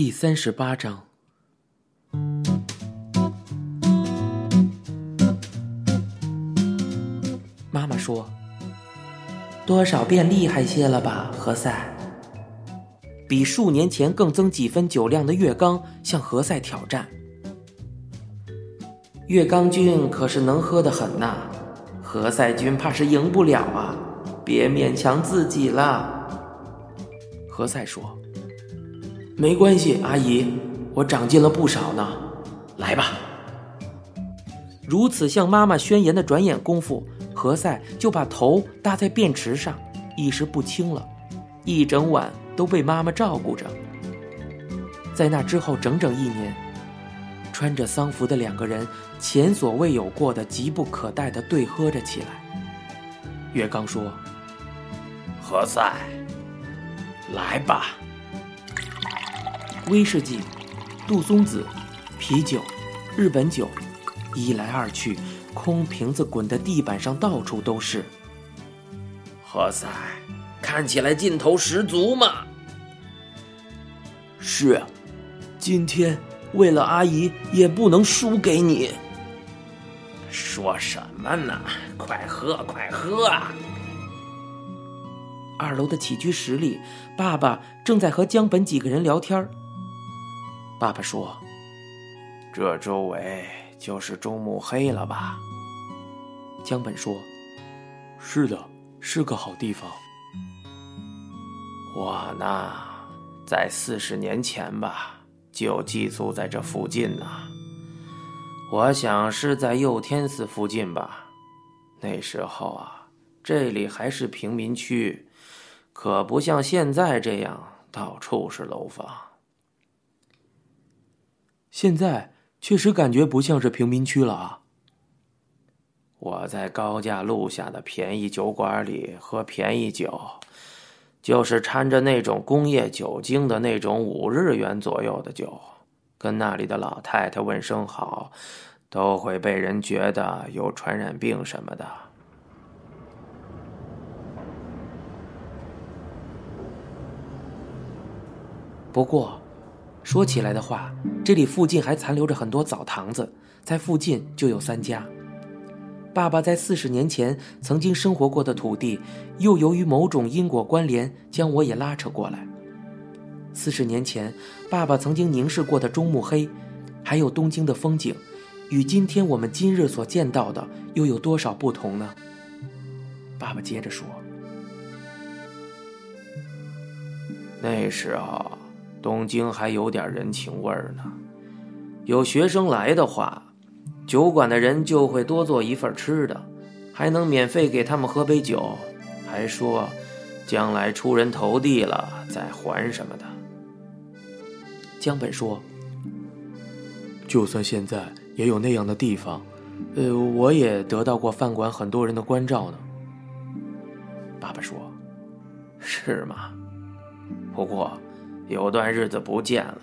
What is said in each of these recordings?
第三十八章。妈妈说：“多少变厉害些了吧，何塞？”比数年前更增几分酒量的月刚向何塞挑战。月刚君可是能喝的很呐，何塞君怕是赢不了啊！别勉强自己了。何塞说：“没关系，阿姨，我长进了不少呢。来吧。”如此向妈妈宣言的转眼功夫，何塞就把头搭在便池上，意识不清了，一整晚都被妈妈照顾着。在那之后整整一年，穿着丧服的两个人前所未有过的急不可待的对喝着起来。岳刚说：“何塞，来吧。”威士忌、杜松子、啤酒、日本酒。一来二去，空瓶子滚得地板上到处都是。何塞，看起来劲头十足嘛。是，今天为了阿姨也不能输给你。说什么呢？快喝，快喝！啊！二楼的起居室里，爸爸正在和江本几个人聊天。爸爸说：“这周围……”就是中目黑了吧？江本说：“是的，是个好地方。”我呢，在四十年前吧，就寄宿在这附近呢。我想是在右天寺附近吧。那时候啊，这里还是平民区，可不像现在这样到处是楼房。现在。确实感觉不像是贫民区了啊！我在高架路下的便宜酒馆里喝便宜酒，就是掺着那种工业酒精的那种五日元左右的酒，跟那里的老太太问声好，都会被人觉得有传染病什么的。不过。说起来的话，这里附近还残留着很多澡堂子，在附近就有三家。爸爸在四十年前曾经生活过的土地，又由于某种因果关联将我也拉扯过来。四十年前，爸爸曾经凝视过的中目黑，还有东京的风景，与今天我们今日所见到的又有多少不同呢？爸爸接着说：“那时候。”东京还有点人情味儿呢，有学生来的话，酒馆的人就会多做一份吃的，还能免费给他们喝杯酒，还说将来出人头地了再还什么的。江本说：“就算现在也有那样的地方，呃，我也得到过饭馆很多人的关照呢。”爸爸说：“是吗？不过……”有段日子不见了，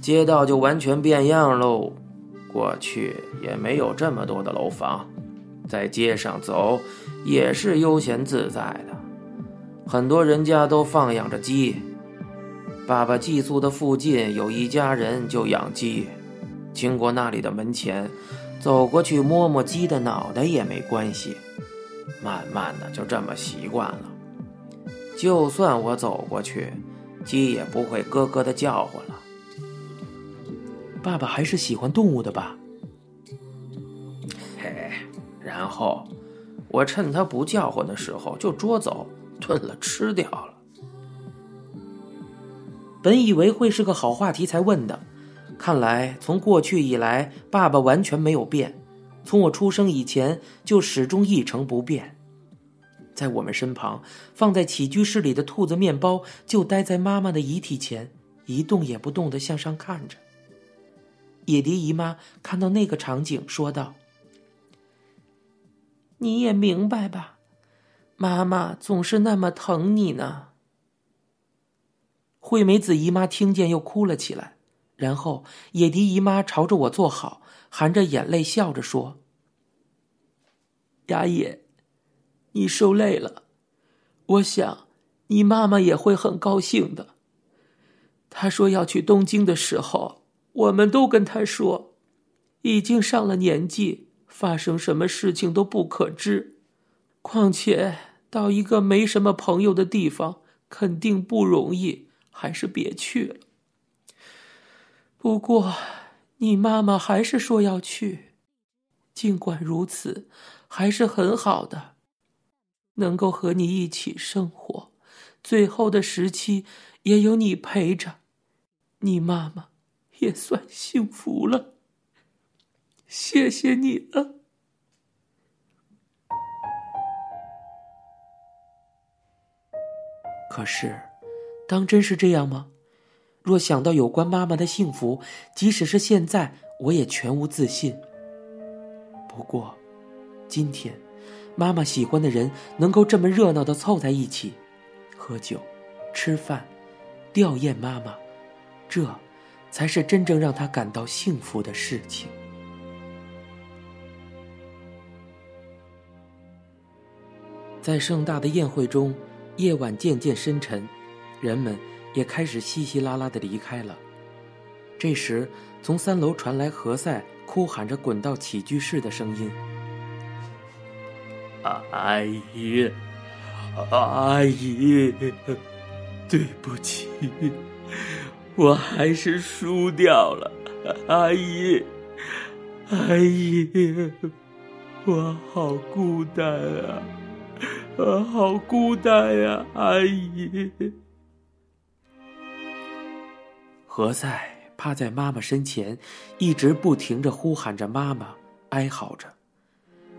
街道就完全变样喽。过去也没有这么多的楼房，在街上走也是悠闲自在的。很多人家都放养着鸡。爸爸寄宿的附近有一家人就养鸡，经过那里的门前，走过去摸摸鸡的脑袋也没关系。慢慢的就这么习惯了。就算我走过去。鸡也不会咯咯的叫唤了。爸爸还是喜欢动物的吧？嘿，然后我趁它不叫唤的时候就捉走，炖了吃掉了。本以为会是个好话题才问的，看来从过去以来，爸爸完全没有变，从我出生以前就始终一成不变。在我们身旁，放在起居室里的兔子面包就待在妈妈的遗体前，一动也不动的向上看着。野迪姨妈看到那个场景，说道：“你也明白吧，妈妈总是那么疼你呢。”惠美子姨妈听见，又哭了起来。然后野迪姨妈朝着我坐好，含着眼泪笑着说：“雅野。”你受累了，我想，你妈妈也会很高兴的。她说要去东京的时候，我们都跟她说，已经上了年纪，发生什么事情都不可知。况且到一个没什么朋友的地方，肯定不容易，还是别去了。不过，你妈妈还是说要去。尽管如此，还是很好的，能够和你一起生活，最后的时期也有你陪着，你妈妈也算幸福了。谢谢你了。可是，当真是这样吗？若想到有关妈妈的幸福，即使是现在，我也全无自信。不过，今天，妈妈喜欢的人能够这么热闹的凑在一起，喝酒、吃饭、吊唁妈妈，这，才是真正让她感到幸福的事情。在盛大的宴会中，夜晚渐渐深沉，人们也开始稀稀拉拉的离开了。这时，从三楼传来何塞。哭喊着滚到起居室的声音。阿姨，阿姨，对不起，我还是输掉了。阿姨，阿姨，我好孤单啊，我好孤单呀，阿姨。何塞。趴在妈妈身前，一直不停着呼喊着妈妈，哀嚎着，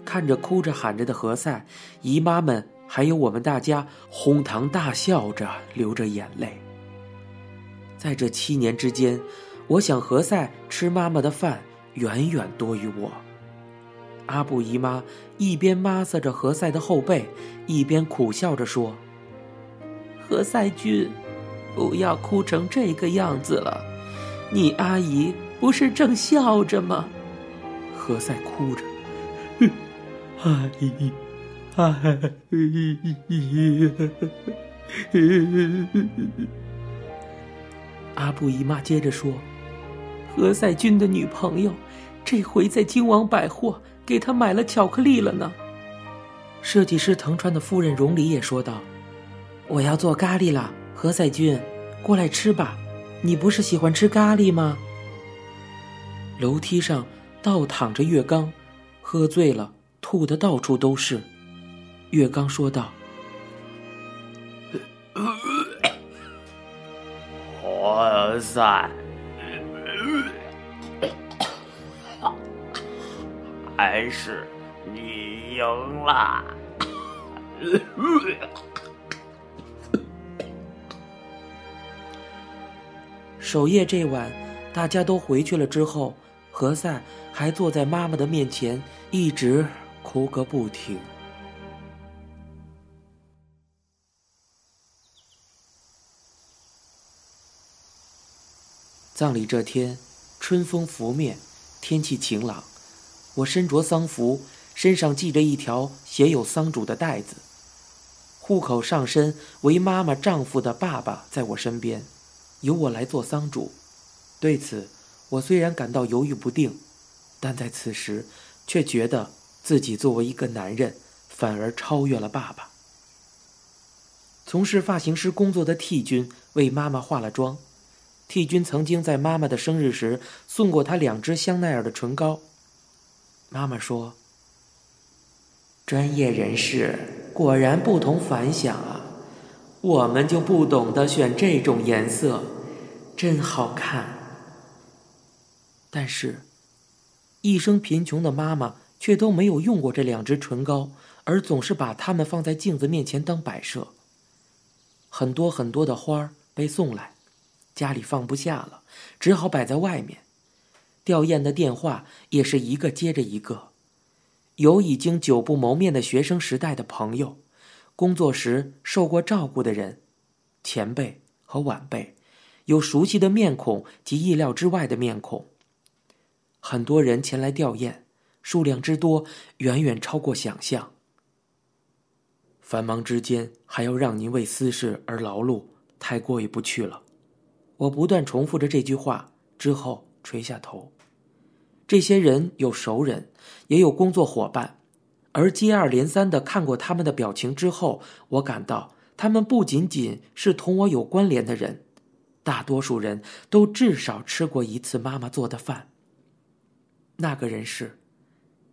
看着哭着喊着的何塞，姨妈们还有我们大家哄堂大笑着，流着眼泪。在这七年之间，我想何塞吃妈妈的饭远远多于我。阿布姨妈一边抹挲着何塞的后背，一边苦笑着说：“何塞君，不要哭成这个样子了。”你阿姨不是正笑着吗？何塞哭着，阿姨，阿姨。阿布姨妈接着说：“何塞君的女朋友，这回在京王百货给他买了巧克力了呢。”设计师藤川的夫人荣里也说道：“我要做咖喱了，何塞君，过来吃吧。”你不是喜欢吃咖喱吗？楼梯上倒躺着月刚，喝醉了，吐的到处都是。月刚说道：“哇塞，还是你赢了。”守夜这晚，大家都回去了之后，何塞还坐在妈妈的面前，一直哭个不停。葬礼这天，春风拂面，天气晴朗。我身着丧服，身上系着一条写有丧主的带子。户口上身为妈妈丈夫的爸爸在我身边。由我来做丧主，对此，我虽然感到犹豫不定，但在此时，却觉得自己作为一个男人，反而超越了爸爸。从事发型师工作的替君为妈妈化了妆，替君曾经在妈妈的生日时送过她两支香奈儿的唇膏。妈妈说：“专业人士果然不同凡响啊，我们就不懂得选这种颜色。”真好看，但是，一生贫穷的妈妈却都没有用过这两支唇膏，而总是把它们放在镜子面前当摆设。很多很多的花儿被送来，家里放不下了，只好摆在外面。吊唁的电话也是一个接着一个，有已经久不谋面的学生时代的朋友，工作时受过照顾的人，前辈和晚辈。有熟悉的面孔及意料之外的面孔。很多人前来吊唁，数量之多远远超过想象。繁忙之间还要让您为私事而劳碌，太过意不去了。我不断重复着这句话，之后垂下头。这些人有熟人，也有工作伙伴，而接二连三的看过他们的表情之后，我感到他们不仅仅是同我有关联的人，大多数人都至少吃过一次妈妈做的饭。那个人是，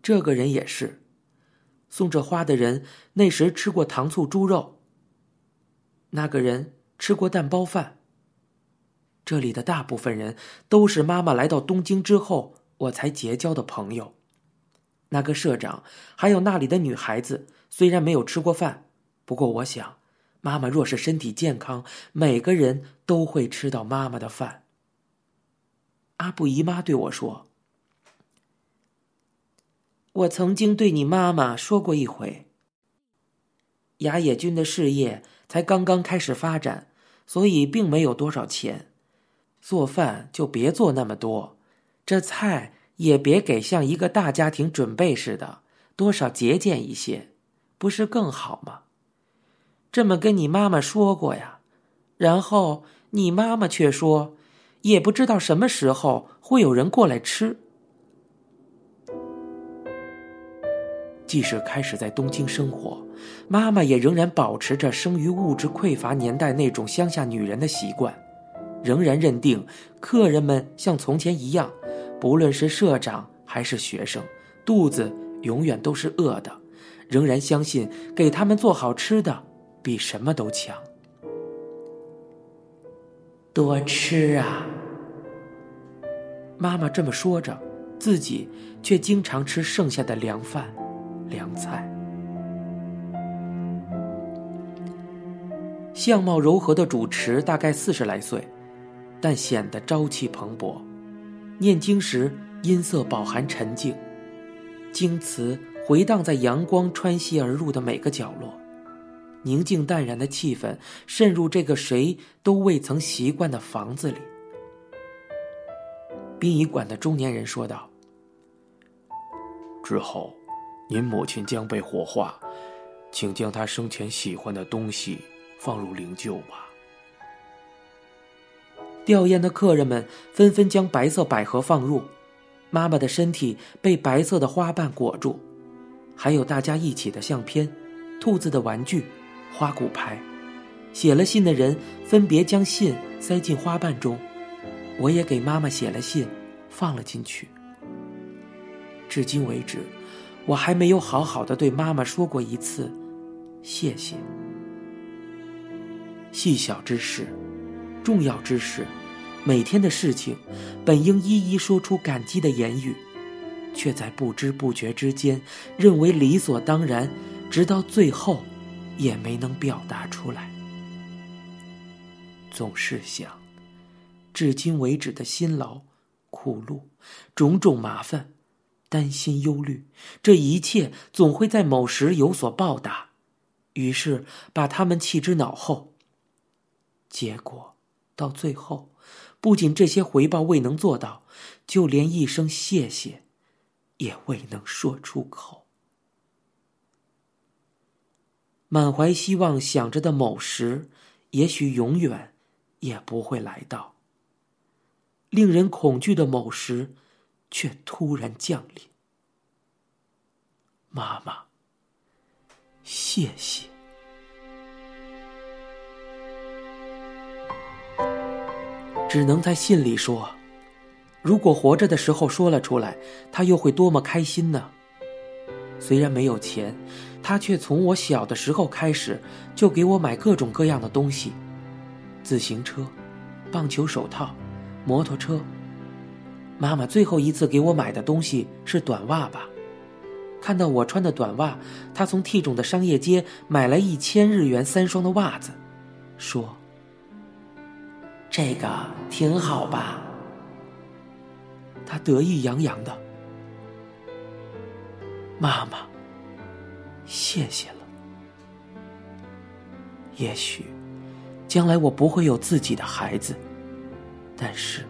这个人也是。送这花的人那时吃过糖醋猪肉。那个人吃过蛋包饭。这里的大部分人都是妈妈来到东京之后我才结交的朋友。那个社长还有那里的女孩子虽然没有吃过饭，不过我想，妈妈若是身体健康，每个人都会吃到妈妈的饭。阿布姨妈对我说。我曾经对你妈妈说过一回。雅野君的事业才刚刚开始发展，所以并没有多少钱，做饭就别做那么多，这菜也别给像一个大家庭准备似的，多少节俭一些，不是更好吗？这么跟你妈妈说过呀，然后你妈妈却说，也不知道什么时候会有人过来吃。即使开始在东京生活，妈妈也仍然保持着生于物质匮乏年代那种乡下女人的习惯，仍然认定客人们像从前一样，不论是社长还是学生，肚子永远都是饿的，仍然相信给他们做好吃的比什么都强。多吃啊！妈妈这么说着，自己却经常吃剩下的凉饭。凉菜。相貌柔和的主持大概四十来岁，但显得朝气蓬勃。念经时音色饱含沉静，经词回荡在阳光穿隙而入的每个角落，宁静淡然的气氛渗入这个谁都未曾习惯的房子里。殡仪馆的中年人说道：“之后。”您母亲将被火化，请将她生前喜欢的东西放入灵柩吧。吊唁的客人们纷纷将白色百合放入，妈妈的身体被白色的花瓣裹住，还有大家一起的相片、兔子的玩具、花骨牌。写了信的人分别将信塞进花瓣中，我也给妈妈写了信，放了进去。至今为止。我还没有好好的对妈妈说过一次谢谢。细小之事，重要之事，每天的事情，本应一一说出感激的言语，却在不知不觉之间认为理所当然，直到最后，也没能表达出来。总是想，至今为止的辛劳、苦路、种种麻烦。担心忧虑，这一切总会在某时有所报答，于是把他们弃之脑后。结果到最后，不仅这些回报未能做到，就连一声谢谢，也未能说出口。满怀希望想着的某时，也许永远也不会来到。令人恐惧的某时。却突然降临，妈妈，谢谢。只能在信里说，如果活着的时候说了出来，他又会多么开心呢？虽然没有钱，他却从我小的时候开始就给我买各种各样的东西：自行车、棒球手套、摩托车。妈妈最后一次给我买的东西是短袜吧？看到我穿的短袜，她从 T 种的商业街买来一千日元三双的袜子，说：“这个挺好吧？”她得意洋洋的。妈妈，谢谢了。也许，将来我不会有自己的孩子，但是。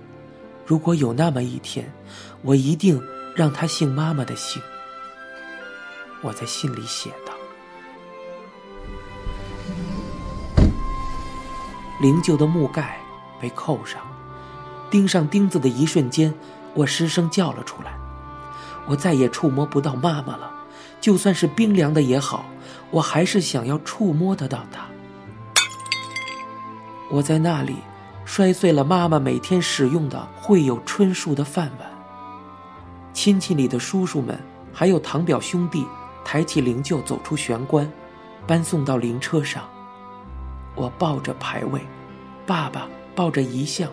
如果有那么一天，我一定让他姓妈妈的姓。我在信里写道：“灵柩的木盖被扣上，钉上钉子的一瞬间，我失声叫了出来。我再也触摸不到妈妈了，就算是冰凉的也好，我还是想要触摸得到她。我在那里摔碎了妈妈每天使用的绘有春树的饭碗。亲戚里的叔叔们还有堂表兄弟抬起灵柩走出玄关，搬送到灵车上。我抱着牌位，爸爸抱着遗像，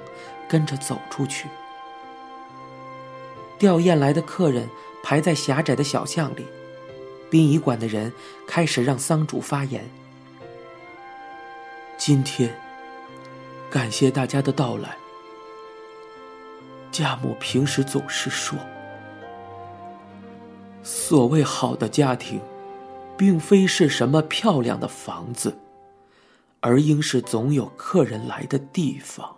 跟着走出去。吊唁来的客人排在狭窄的小巷里，殡仪馆的人开始让丧主发言。今天，感谢大家的到来。家母平时总是说：“所谓好的家庭，并非是什么漂亮的房子，而应是总有客人来的地方。”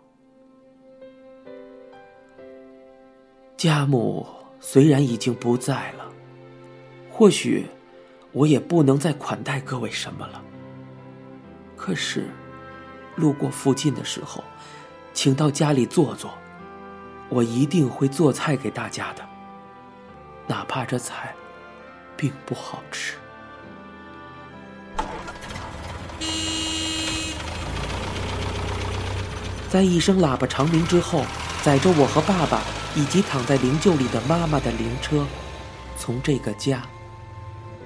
家母虽然已经不在了，或许我也不能再款待各位什么了。可是，路过附近的时候，请到家里坐坐，我一定会做菜给大家的，哪怕这菜并不好吃。在一声喇叭长鸣之后，载着我和爸爸。以及躺在灵柩里的妈妈的灵车，从这个家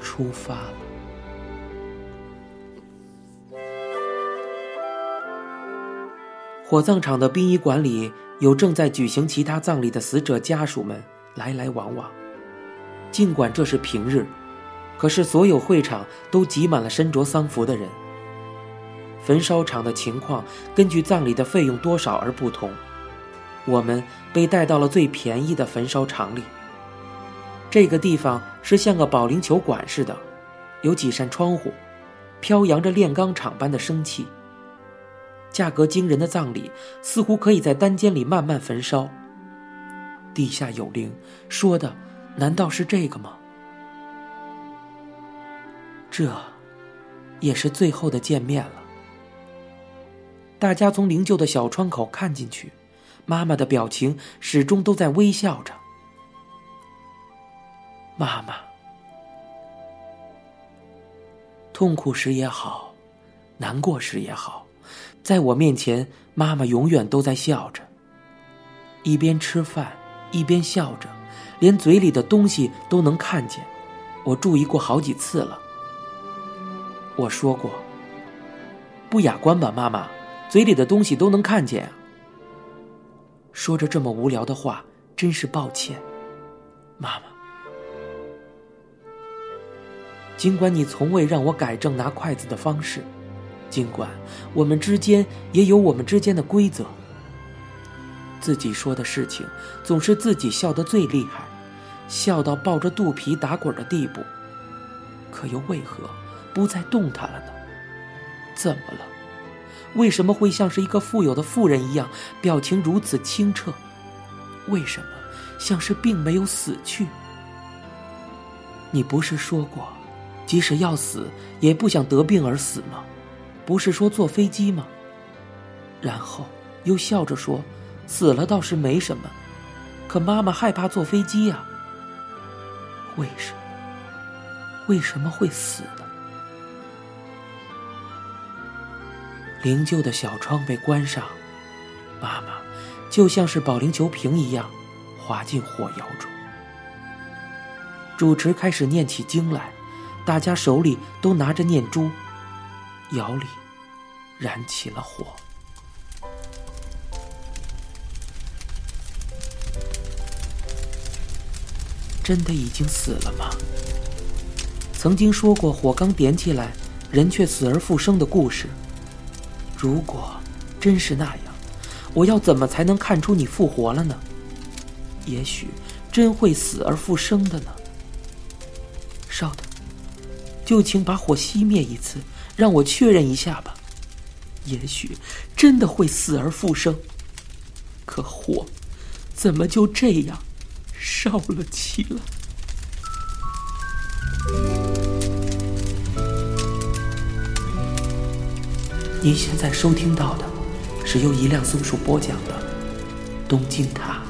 出发了。火葬场的殡仪馆里有正在举行其他葬礼的死者家属们来来往往。尽管这是平日，可是所有会场都挤满了身着丧服的人。焚烧场的情况根据葬礼的费用多少而不同。我们被带到了最便宜的焚烧场里。这个地方是像个保龄球馆似的，有几扇窗户，飘扬着炼钢厂般的生气。价格惊人的葬礼似乎可以在单间里慢慢焚烧。地下有灵，说的难道是这个吗？这，也是最后的见面了。大家从灵柩的小窗口看进去。妈妈的表情始终都在微笑着。妈妈，痛苦时也好，难过时也好，在我面前，妈妈永远都在笑着。一边吃饭，一边笑着，连嘴里的东西都能看见。我注意过好几次了。我说过，不雅观吧，妈妈，嘴里的东西都能看见啊。说着这么无聊的话，真是抱歉，妈妈。尽管你从未让我改正拿筷子的方式，尽管我们之间也有我们之间的规则，自己说的事情总是自己笑得最厉害，笑到抱着肚皮打滚的地步，可又为何不再动弹了呢？怎么了？为什么会像是一个富有的妇人一样，表情如此清澈？为什么像是并没有死去？你不是说过，即使要死，也不想得病而死吗？不是说坐飞机吗？然后又笑着说，死了倒是没什么，可妈妈害怕坐飞机呀。为什么？为什么会死呢？灵柩的小窗被关上，妈妈就像是保龄球瓶一样滑进火窑中。主持开始念起经来，大家手里都拿着念珠，窑里燃起了火。真的已经死了吗？曾经说过火刚点起来，人却死而复生的故事。如果真是那样，我要怎么才能看出你复活了呢？也许真会死而复生的呢。稍等，就请把火熄灭一次，让我确认一下吧。也许真的会死而复生，可火怎么就这样烧了起来？您现在收听到的是由一辆松鼠播讲的《东京塔》。